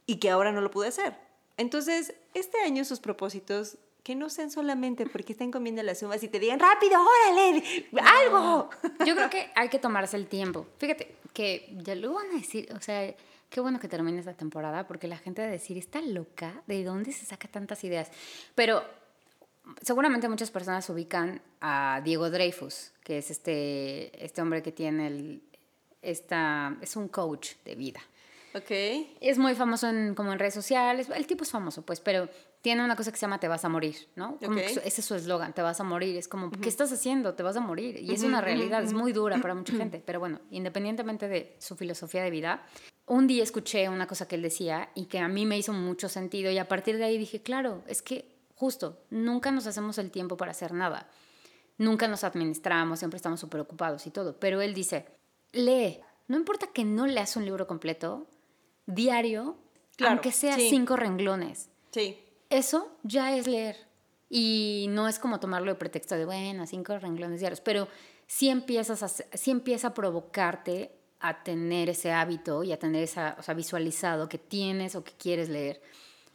y que ahora no lo pude hacer? Entonces, este año sus propósitos que no sean solamente porque estén comiendo las uvas y te digan, rápido, órale, algo. Yo creo que hay que tomarse el tiempo. Fíjate, que ya lo van a decir, o sea, qué bueno que termine esta temporada porque la gente va a decir, está loca, ¿de dónde se saca tantas ideas? Pero seguramente muchas personas ubican a Diego Dreyfus, que es este, este hombre que tiene el, esta, es un coach de vida. Ok. Es muy famoso en, como en redes sociales. El tipo es famoso, pues, pero tiene una cosa que se llama te vas a morir, ¿no? ese es su eslogan, te vas a morir. Es como, ¿qué estás haciendo? Te vas a morir. Y es una realidad, es muy dura para mucha (clears throat) gente. Pero bueno, independientemente de su filosofía de vida, un día escuché una cosa que él decía y que a mí me hizo mucho sentido. Y a partir de ahí dije, claro, es que justo, nunca nos hacemos el tiempo para hacer nada. Nunca nos administramos, siempre estamos súper ocupados y todo. Pero él dice, lee. No importa que no leas un libro completo, diario, aunque sea cinco renglones. Sí eso ya es leer. Y no es como tomarlo de pretexto de, bueno, cinco renglones diarios, pero sí, empiezas a, empieza a provocarte a tener ese hábito y a tener esa, o sea, visualizado que tienes o que quieres leer.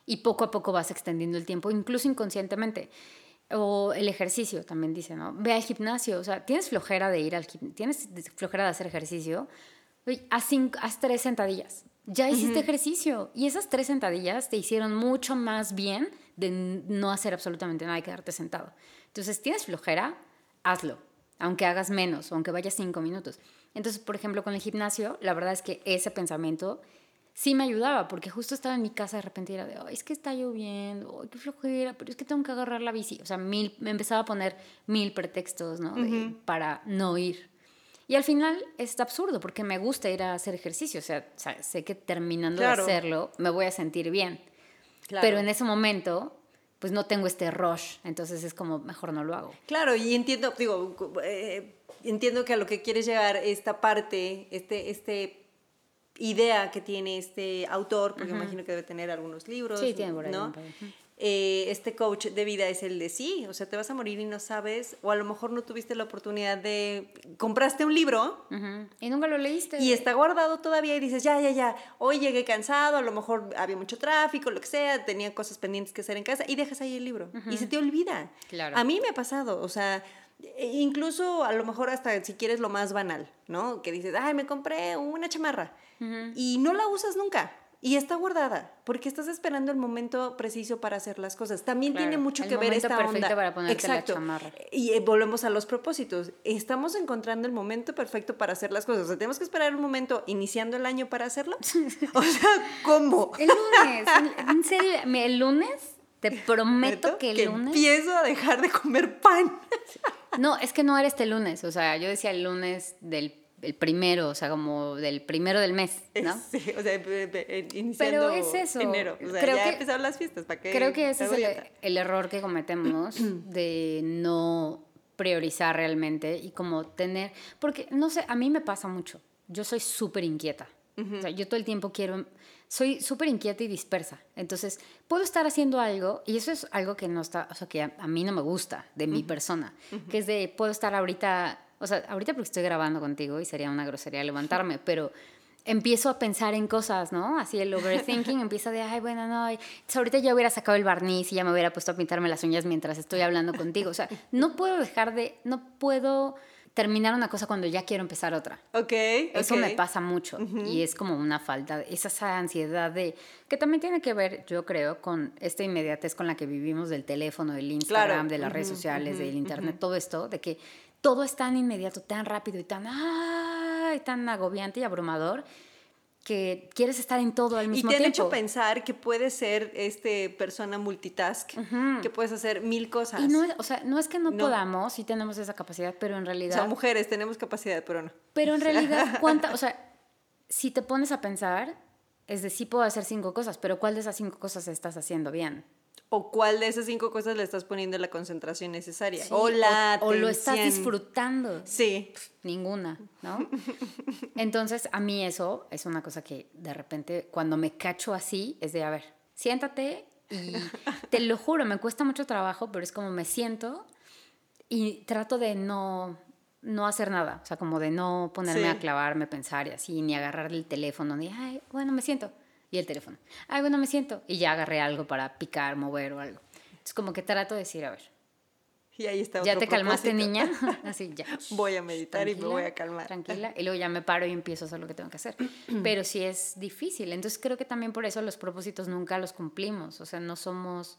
Y poco a poco vas extendiendo el tiempo, incluso inconscientemente. O el ejercicio, también dice, ¿no? Ve al gimnasio, o sea, tienes flojera de ir al gimnasio, tienes flojera de hacer ejercicio, haz, cinco, haz tres sentadillas ya hiciste ejercicio y esas tres sentadillas te hicieron mucho más bien de no hacer absolutamente nada y quedarte sentado. Entonces, tienes flojera, hazlo, aunque hagas menos aunque vayas cinco minutos. Entonces, por ejemplo, con el gimnasio, la verdad es que ese pensamiento sí me ayudaba, porque justo estaba en mi casa de repente y era de, es que está lloviendo, ay, qué flojera, pero es que tengo que agarrar la bici. O sea, mil, me empezaba a poner mil pretextos, ¿no? para no ir. Y al final es absurdo porque me gusta ir a hacer ejercicio, o sea, sé que terminando de hacerlo me voy a sentir bien. Pero en ese momento pues no tengo este rush, entonces es como mejor no lo hago. Claro, y entiendo, digo, eh, entiendo que a lo que quieres llegar esta parte, este, este idea que tiene este autor, porque imagino que debe tener algunos libros, sí, tiene por ahí ¿no? Eh, este coach de vida es el de sí, o sea, te vas a morir y no sabes, o a lo mejor no tuviste la oportunidad de, compraste un libro y nunca lo leíste. Y está guardado todavía y dices, ya, ya, ya, hoy llegué cansado, a lo mejor había mucho tráfico, lo que sea, tenía cosas pendientes que hacer en casa y dejas ahí el libro y se te olvida. Claro. A mí me ha pasado, o sea, e incluso a lo mejor hasta si quieres lo más banal, ¿no? Que dices, ay, me compré una chamarra y no la usas nunca. Y está guardada, porque estás esperando el momento preciso para hacer las cosas. También tiene mucho que ver esta onda. para ponerte Exacto. La chamarra. Y eh, volvemos a los propósitos. Estamos encontrando el momento perfecto para hacer las cosas. O sea, tenemos que esperar un momento iniciando el año para hacerlo. (laughs) o sea, ¿cómo? (laughs) El lunes. En serio, el lunes te prometo que el lunes. Empiezo a dejar de comer pan. (laughs) no, es que no era este lunes. O sea, yo decía el lunes del el primero, o sea, como del primero del mes, ¿no? (laughs) Sí, o sea, iniciando Pero es eso. enero. O sea, creo ya que, empezaron las fiestas, ¿para qué? Creo que ese es el, el, error que cometemos (clears throat) de no priorizar realmente y como tener, porque no sé, a mí me pasa mucho. Yo soy súper inquieta. O sea, yo todo el tiempo quiero, soy súper inquieta y dispersa. Entonces, puedo estar haciendo algo, y eso es algo que no está, o sea, que a, mí no me gusta de mi persona, que es de, puedo estar ahorita o sea, ahorita porque estoy grabando contigo y sería una grosería levantarme, pero empiezo a pensar en cosas, ¿no? Así el overthinking (laughs) empieza de, ay, bueno, no, ahorita ya hubiera sacado el barniz y ya me hubiera puesto a pintarme las uñas mientras estoy hablando contigo. O sea, no puedo dejar de, no puedo terminar una cosa cuando ya quiero empezar otra. Ok. Eso me pasa mucho y es como una falta, esa ansiedad de, que también tiene que ver, yo creo, con esta inmediatez con la que vivimos del teléfono, del Instagram, de las redes sociales, del internet, todo esto, de que todo es tan inmediato, tan rápido y tan, ay, tan agobiante y abrumador que quieres estar en todo al mismo tiempo. Y te han hecho pensar que puedes ser este persona multitask, que puedes hacer mil cosas. Y no, o sea, no es que no, podamos, sí tenemos esa capacidad, pero en realidad... O sea, mujeres tenemos capacidad, pero no. Pero en (laughs) realidad, ¿cuánta? O sea, si te pones a pensar, es de sí puedo hacer cinco cosas, pero ¿cuál de esas cinco cosas estás haciendo bien? O cuál de esas cinco cosas le estás poniendo la concentración necesaria. o la o, lo estás disfrutando. Sí. ninguna, ¿no? (laughs) Entonces, a mí eso es una cosa que de repente cuando me cacho así es de, a ver, siéntate y (laughs) te lo juro, me cuesta mucho trabajo, pero es como me siento y trato de no no hacer nada, o sea, como de no ponerme a clavarme, pensar y así, ni agarrar el teléfono, ni, ay, bueno, me siento y el teléfono. Ay, bueno, me siento. Y ya agarré algo para picar, mover o algo. Es como que trato de decir, a ver. Y ahí está. ¿Ya te calmaste, niña? (laughs) Así, ya. Voy a meditar y me voy a calmar. Tranquila. Y luego ya me paro y empiezo a hacer lo que tengo que hacer. (clears throat) Pero sí es difícil. Entonces creo que también por eso los propósitos nunca los cumplimos. O sea, no somos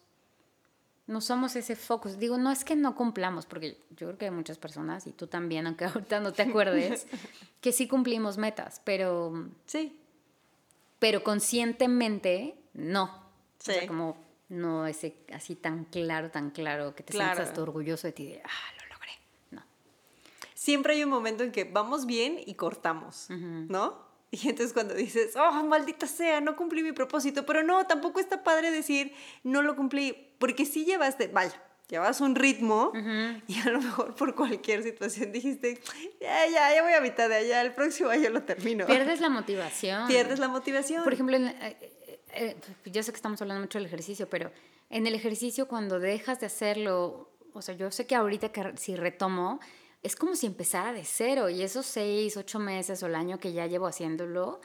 no somos ese focus. Digo, no es que no cumplamos, porque yo creo que hay muchas personas, y tú también, aunque (laughs) ahorita no te acuerdes, (laughs) que sí cumplimos metas, pero... Sí pero conscientemente no. O sea, como no es así tan claro, tan claro, que te sientas hasta orgulloso de ti de, ah, lo logré. No. Siempre hay un momento en que vamos bien y cortamos, ¿no? Y entonces cuando dices, oh, maldita sea, no cumplí mi propósito, pero no, tampoco está padre decir, no lo cumplí, porque sí llevaste, vaya, llevas un ritmo y a lo mejor por cualquier situación dijiste, ya, ya, ya voy a mitad de allá, el próximo año lo termino. Pierdes la (laughs) motivación. Pierdes la motivación. Por ejemplo, eh, eh, eh, yo sé que estamos hablando mucho del ejercicio, pero en el ejercicio cuando dejas de hacerlo, o sea, yo sé que ahorita que si retomo, es como si empezara de cero y esos seis, ocho meses o el año que ya llevo haciéndolo,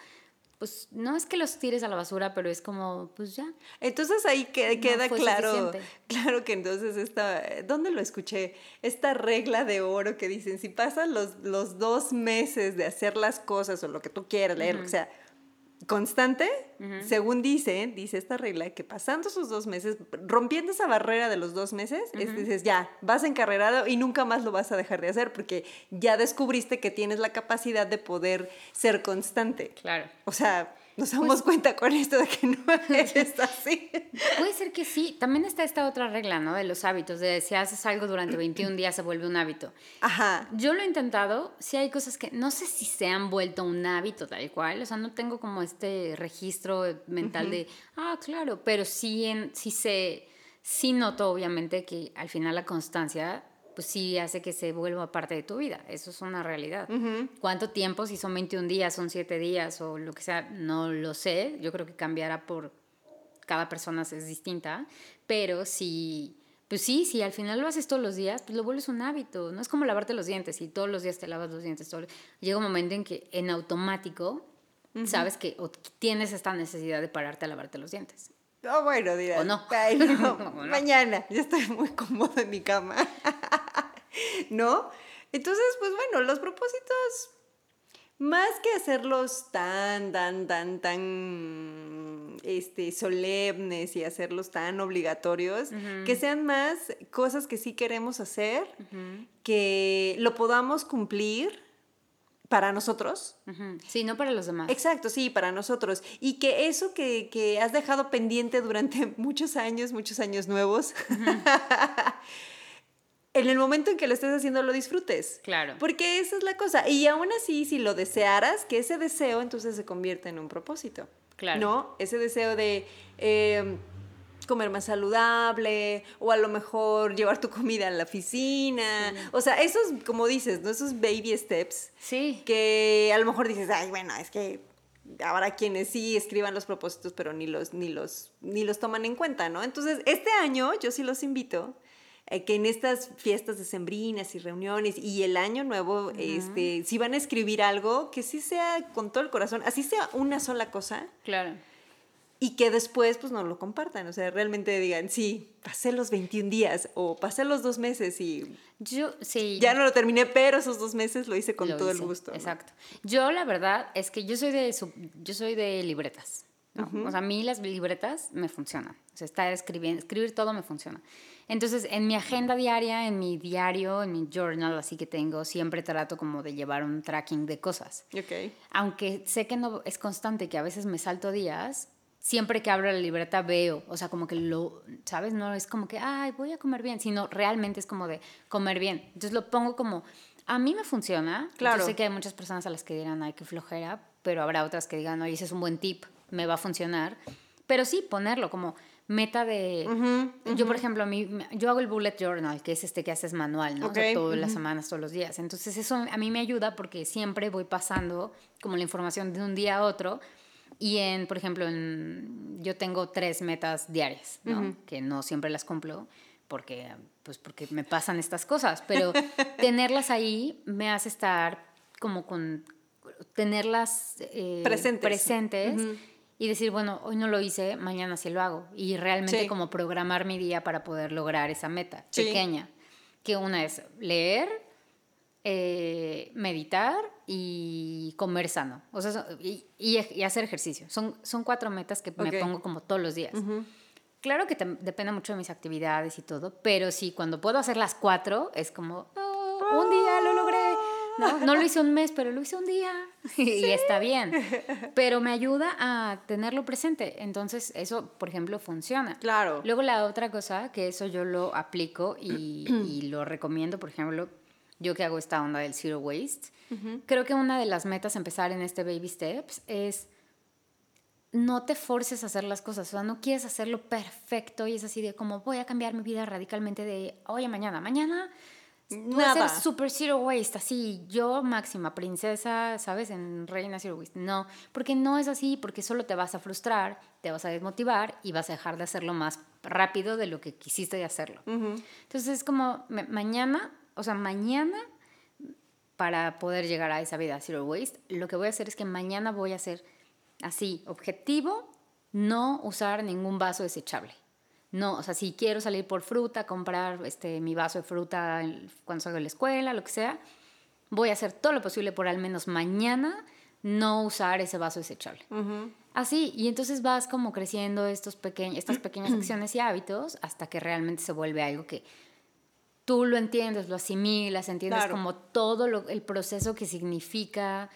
pues no es que los tires a la basura, pero es como, pues ya. Entonces ahí queda claro, (laughs) claro que entonces esta, ¿dónde lo escuché? Esta regla de oro que dicen, si pasan los, los dos meses de hacer las cosas o lo que tú quieras leer, o sea, constante, según dice, dice esta regla, que pasando esos dos meses, rompiendo esa barrera de los dos meses, dices, ya, vas encarrerado y nunca más lo vas a dejar de hacer porque ya descubriste que tienes la capacidad de poder ser constante. Claro. O sea... nos damos pues cuenta con esto de que no (laughs) es así. Puede ser que sí. También está esta otra regla, ¿no? De los hábitos, de si haces algo durante 21 días se vuelve un hábito. Ajá. Yo lo he intentado, sí hay cosas que no sé si se han vuelto un hábito tal cual, o sea, no tengo como este registro mental de, ah, claro, pero sí, en, sí sé, sí noto obviamente que al final la constancia pues sí hace que se vuelva parte de tu vida. Eso es una realidad. ¿Cuánto tiempo? Si son 21 días, son 7 días o lo que sea, no lo sé. Yo creo que cambiará por cada persona es distinta, pero si pues sí, si al final lo haces todos los días, pues lo vuelves un hábito. No es como lavarte los dientes y todos los días te lavas los dientes. Llega un momento en que en automático sabes que tienes esta necesidad de pararte a lavarte los dientes. Oh, bueno, dirás. (laughs) O no. Mañana, ya estoy muy cómodo en mi cama. (laughs) (laughs) ¿No? Entonces, pues bueno, los propósitos, más que hacerlos tan, tan, tan, tan este, solemnes y hacerlos tan obligatorios, que sean más cosas que sí queremos hacer, que lo podamos cumplir para nosotros. Sí, no para los demás. Exacto, sí, para nosotros. Y que eso que, has dejado pendiente durante (laughs) muchos años, muchos años nuevos, (laughs) en el momento en que lo estés haciendo lo disfrutes. Claro. Porque esa es la cosa. Y aún así, si lo desearas, que ese deseo entonces se convierte en un propósito. Claro. ¿No? Ese deseo de... Eh, comer más saludable o a lo mejor llevar tu comida a la oficina. O sea, esos, como dices, ¿no? Esos baby steps. Sí. Que a lo mejor dices, ay, bueno, es que habrá quienes sí escriban los propósitos, pero ni los, ni los, ni los toman en cuenta, ¿no? Entonces, este año yo sí los invito eh, que en estas fiestas decembrinas y reuniones y el año nuevo, este, si van a escribir algo, que sí sea con todo el corazón, así sea una sola cosa. Claro y que después pues no lo compartan, o sea, realmente digan, sí, pasé los 21 días o pasé los dos meses y yo sí ya no lo terminé, pero esos dos meses lo hice con todo el gusto. Exacto. Yo la verdad es que yo soy de yo soy de libretas. O sea, a mí las libretas me funcionan. O sea, estar escribiendo, escribir todo me funciona. Entonces, en mi agenda diaria, en mi diario, en mi journal, así que tengo, siempre trato como de llevar un tracking de cosas. Okay. Aunque sé que no es constante, que a veces me salto días, siempre que abro la libreta veo, o sea, como que lo, ¿sabes? No es como que, ay, voy a comer bien, sino realmente es como de comer bien. Entonces lo pongo como, a mí me funciona. Claro. Yo sé que hay muchas personas a las que dirán, ay, qué flojera, pero habrá otras que digan, oye, ese es un buen tip, me va a funcionar. Pero sí, ponerlo como meta de... Yo, por ejemplo, a mí, yo hago el bullet journal, que es este que haces manual, ¿no? todas las semanas, todos los días. Entonces eso a mí me ayuda porque siempre voy pasando como la información de un día a otro y en, por ejemplo, en, yo tengo tres metas diarias, ¿no? Que no siempre las cumplo porque, pues porque me pasan estas cosas, pero (laughs) tenerlas ahí me hace estar como con, tenerlas eh, presentes, presentes y decir, bueno, hoy no lo hice, mañana sí lo hago. Y realmente como programar mi día para poder lograr esa meta pequeña. Que una es leer, eh, meditar y comer sano. O sea, y, y, hacer ejercicio. Son, son cuatro metas que me pongo como todos los días. Claro que depende mucho de mis actividades y todo, pero sí, cuando puedo hacer las cuatro, es como, oh, un día lo logré. No, no lo hice un mes, pero lo hice un día (laughs) y está bien. (laughs) Pero me ayuda a tenerlo presente. Entonces, eso, por ejemplo, funciona. Claro. Luego la otra cosa, que eso yo lo aplico y, y (clears throat) lo recomiendo, por ejemplo, yo que hago esta onda del zero waste, creo que una de las metas empezar en este baby steps es no te forces a hacer las cosas, o sea, no quieres hacerlo perfecto y es así de como voy a cambiar mi vida radicalmente de hoy a mañana, mañana voy a ser super zero waste, así yo máxima princesa, ¿sabes? En reina zero waste. No, porque no es así, porque solo te vas a frustrar, te vas a desmotivar y vas a dejar de hacerlo más rápido de lo que quisiste hacerlo. Entonces es como mañana o sea, mañana, para poder llegar a esa vida zero waste, lo que voy a hacer es que mañana voy a hacer así, objetivo, no usar ningún vaso desechable. No, o sea, si quiero salir por fruta, comprar este, mi vaso de fruta cuando salgo de la escuela, lo que sea, voy a hacer todo lo posible por al menos mañana no usar ese vaso desechable. Así, y entonces vas como creciendo estos pequeños, estas pequeñas (clears throat) acciones y hábitos hasta que realmente se vuelve algo que tú lo entiendes, lo asimilas, entiendes como todo el proceso que significa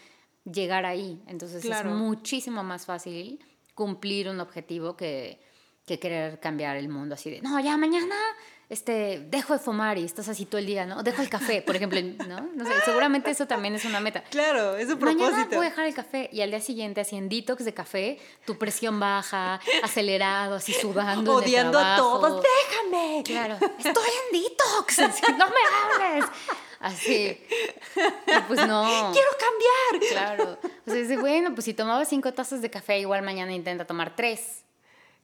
llegar ahí. Entonces es muchísimo más fácil cumplir un objetivo que, que querer cambiar el mundo así de, no, ya mañana este, dejo de fumar y estás así todo el día, ¿no? Dejo el café, por ejemplo, ¿no? No sé, seguramente eso también es una meta. Claro, es un propósito. Mañana voy a dejar el café y al día siguiente así en detox de café, tu presión baja, acelerado, así sudando Odiando a todos, déjame. Claro, estoy en detox, (laughs) no me hables. Así. Y pues no. Quiero cambiar. Claro. O sea, dice, bueno, pues si tomaba cinco tazas de café, igual mañana intenta tomar tres.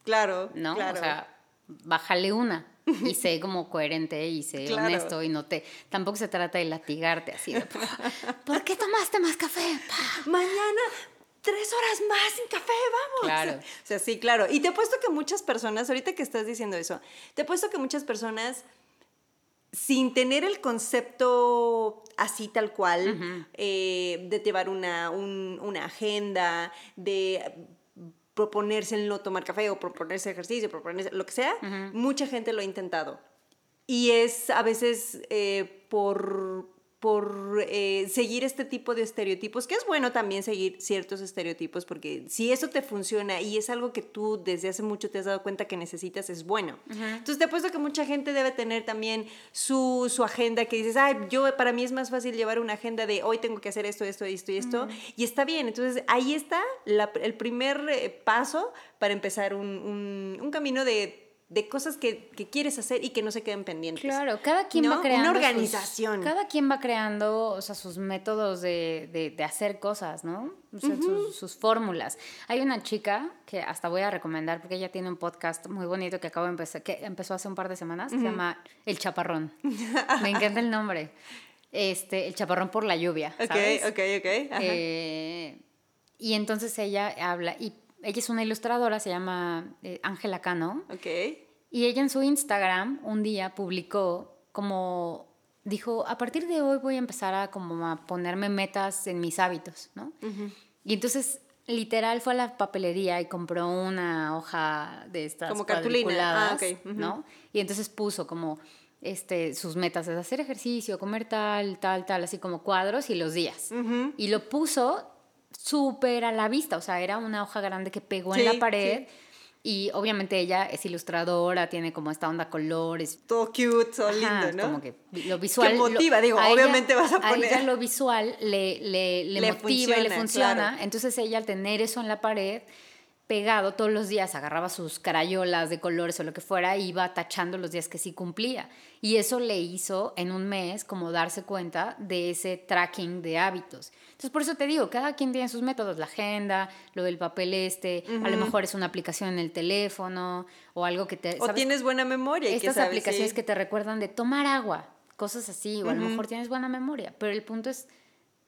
Claro. ¿No? Claro. O sea, bájale una y sé como coherente y sé (laughs) honesto y no te tampoco se trata de latigarte así de ¿por qué tomaste más café? Mañana tres horas más sin café, vamos. Claro. O sea, sí, claro. Y te he puesto que muchas personas, ahorita que estás diciendo eso, te he puesto que muchas personas, sin tener el concepto así tal cual, eh, de llevar una, una agenda, de proponerse el no tomar café o proponerse ejercicio, proponerse lo que sea, mucha gente lo ha intentado. Y es a veces eh, por por eh, seguir este tipo de estereotipos, que es bueno también seguir ciertos estereotipos, porque si eso te funciona y es algo que tú desde hace mucho te has dado cuenta que necesitas, es bueno. Entonces te apuesto que mucha gente debe tener también su, su, agenda, que dices, ay, yo para mí es más fácil llevar una agenda de hoy tengo que hacer esto, esto, esto y esto, y está bien. Entonces ahí está el primer eh, paso para empezar un, un, un camino de de cosas que, quieres hacer y que no se queden pendientes. Claro, cada quien va creando. Una organización. cada quien va creando o sea, sus métodos de, hacer cosas, ¿no? O sea, sus, fórmulas. Hay una chica que hasta voy a recomendar porque ella tiene un podcast muy bonito que acabo de empezar, que empezó hace un par de semanas, se llama El Chaparrón. Me encanta el nombre. Este, El Chaparrón por la lluvia. ¿sabes? Ok, ok, ok. Eh, y entonces ella habla, y ella es una ilustradora, se llama eh, Ángela Cano. Ok. Y ella en su Instagram un día publicó como dijo, a partir de hoy voy a empezar a como a ponerme metas en mis hábitos, ¿no? Y entonces literal fue a la papelería y compró una hoja de estas como cartulina, ah, ¿no? Y entonces puso como este, sus metas es hacer ejercicio, comer tal, tal, tal, así como cuadros y los días. Y lo puso súper a la vista, o sea, era una hoja grande que pegó en la pared. Y obviamente ella es ilustradora, tiene como esta onda colores. Todo cute, todo lindo, ¿no? Como que lo visual. Que motiva, digo, obviamente vas a poner. A ella lo visual le, le, le, motiva y le funciona. Entonces ella al tener eso en la pared, pegado todos los días, agarraba sus carayolas de colores o lo que fuera, e iba tachando los días que sí cumplía. Y eso le hizo en un mes como darse cuenta de ese tracking de hábitos. Entonces, por eso te digo, cada quien tiene sus métodos, la agenda, lo del papel este, a lo mejor es una aplicación en el teléfono o algo que te... O tienes buena memoria. Estas aplicaciones que te recuerdan de tomar agua, cosas así, o a lo mejor tienes buena memoria, pero el punto es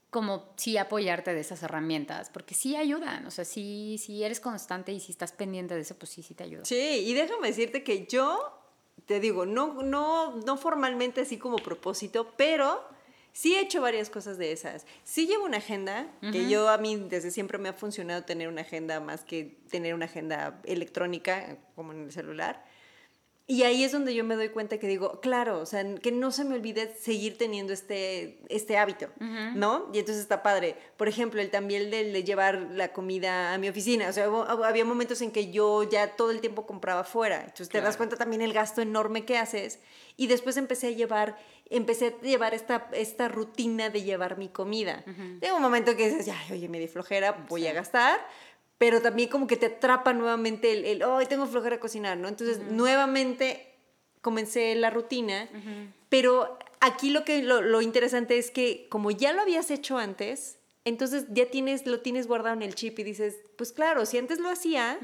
como sí apoyarte de esas herramientas, porque sí ayudan, o sea, sí, si eres constante y si estás pendiente de eso, pues sí, sí te ayuda. Sí, y déjame decirte que yo, te digo, no, no, no formalmente así como propósito, pero sí he hecho varias cosas de esas. Sí llevo una agenda, que yo a mí desde siempre me ha funcionado tener una agenda más que tener una agenda electrónica como en el celular. Y ahí es donde yo me doy cuenta que digo, claro, o sea, que no se me olvide seguir teniendo este, este hábito, ¿no? Y entonces está padre. Por ejemplo, el también de, de, llevar la comida a mi oficina. O sea, había momentos en que yo ya todo el tiempo compraba fuera. Entonces te das cuenta también el gasto enorme que haces. Y después empecé a llevar, empecé a llevar esta, esta rutina de llevar mi comida. Uh un momento que dices, ay, oye, me di flojera, voy a gastar pero también como que te atrapa nuevamente el, el oh, tengo flojera a cocinar, ¿no? Entonces, nuevamente comencé la rutina, pero aquí lo que lo, interesante es que como ya lo habías hecho antes, entonces ya tienes lo tienes guardado en el chip y dices, pues claro, si antes lo hacía,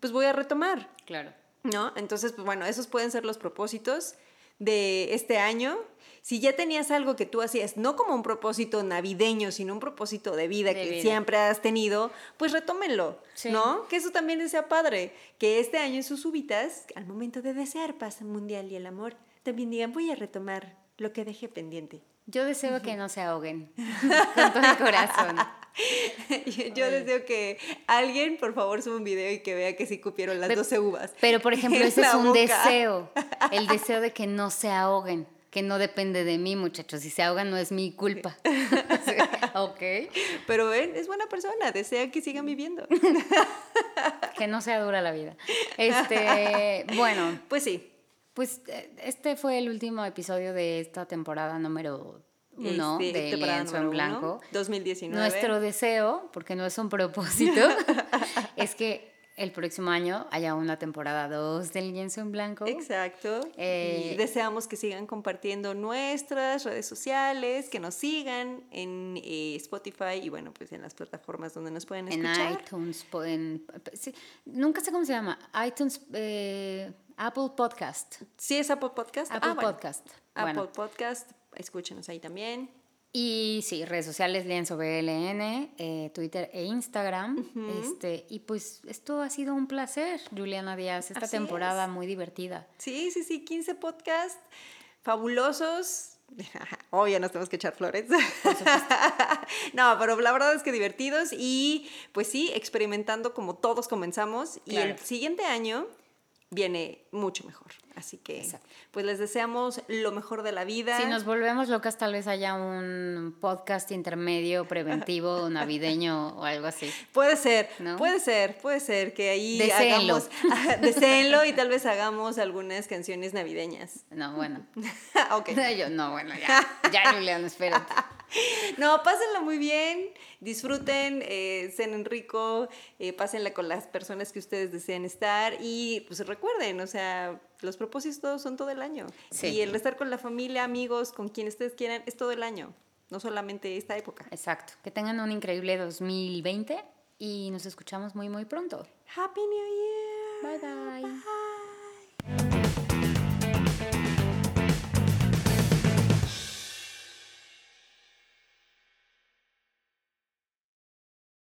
pues voy a retomar. Claro. ¿No? Entonces, pues bueno, esos pueden ser los propósitos de este año si ya tenías algo que tú hacías, no como un propósito navideño, sino un propósito de vida que siempre has tenido, pues retómenlo, ¿no? Que eso también sea padre, que este año en sus súbitas, al momento de desear paz mundial y el amor, también digan, voy a retomar lo que dejé pendiente. Yo deseo que no se ahoguen (laughs) con todo el corazón. Yo, deseo que alguien, por favor, suba un video y que vea que sí cupieron las 12 uvas. Pero, por (laughs) ejemplo, ese es un deseo, (laughs) el deseo de que no se ahoguen que no depende de mí, muchachos. Si se ahogan no es mi culpa. (laughs) ok. Pero ven, es buena persona, desea que sigan viviendo. que no sea dura la vida. Este, bueno. Pues sí. Pues eh, este fue el último episodio de esta temporada número uno este, de Lienzo en Blanco. 2019. Nuestro deseo, porque no es un propósito, (laughs) es que el próximo año haya una temporada 2 del Lienzo en Blanco. Exacto. y eh, deseamos que sigan compartiendo nuestras redes sociales, que nos sigan en eh, Spotify y bueno, pues en las plataformas donde nos pueden escuchar. En iTunes, en, sí, nunca sé cómo se llama, iTunes, eh, Apple Podcast. Sí, es Apple Podcast. Apple ah, Podcast. Apple Podcast, escúchenos ahí también. Y sí, redes sociales, Lienzo BLN, eh, Twitter e Instagram. este, y pues esto ha sido un placer, Juliana Díaz, esta temporada muy divertida. Sí, sí, sí, 15 podcasts fabulosos. (laughs) Hoy ya nos tenemos que echar flores. (laughs) no, pero la verdad es que divertidos y pues sí, experimentando como todos comenzamos. Y el siguiente año viene mucho mejor. Así que, pues les deseamos lo mejor de la vida. Si nos volvemos locas, tal vez haya un podcast intermedio, preventivo, (laughs) navideño o algo así. Puede ser, puede ser, puede ser que ahí hagamos, deseenlo y tal vez hagamos algunas canciones navideñas. No, bueno. (laughs) ok. (laughs) Yo, no, bueno, ya, ya Julián, espérate. No, pásenla muy bien, disfruten, eh, cenen rico, eh, pásenla con las personas que ustedes deseen estar y pues recuerden, o sea, los propósitos son todo el año. Y el estar con la familia, amigos, con quien ustedes quieran, es todo el año, no solamente esta época. Exacto. Que tengan un increíble 2020 y nos escuchamos muy, muy pronto. Happy New Year. bye. bye.